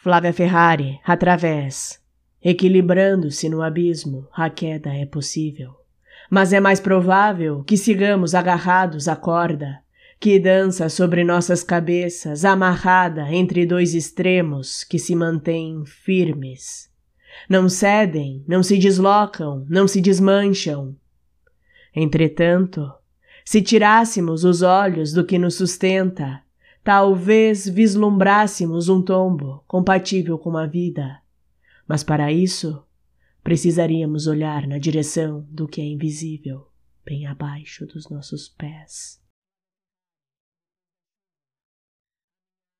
Flávia Ferrari, através. Equilibrando-se no abismo, a queda é possível. Mas é mais provável que sigamos agarrados à corda, que dança sobre nossas cabeças, amarrada entre dois extremos que se mantêm firmes. Não cedem, não se deslocam, não se desmancham. Entretanto, se tirássemos os olhos do que nos sustenta, talvez vislumbrássemos um tombo compatível com a vida. Mas para isso, precisaríamos olhar na direção do que é invisível, bem abaixo dos nossos pés.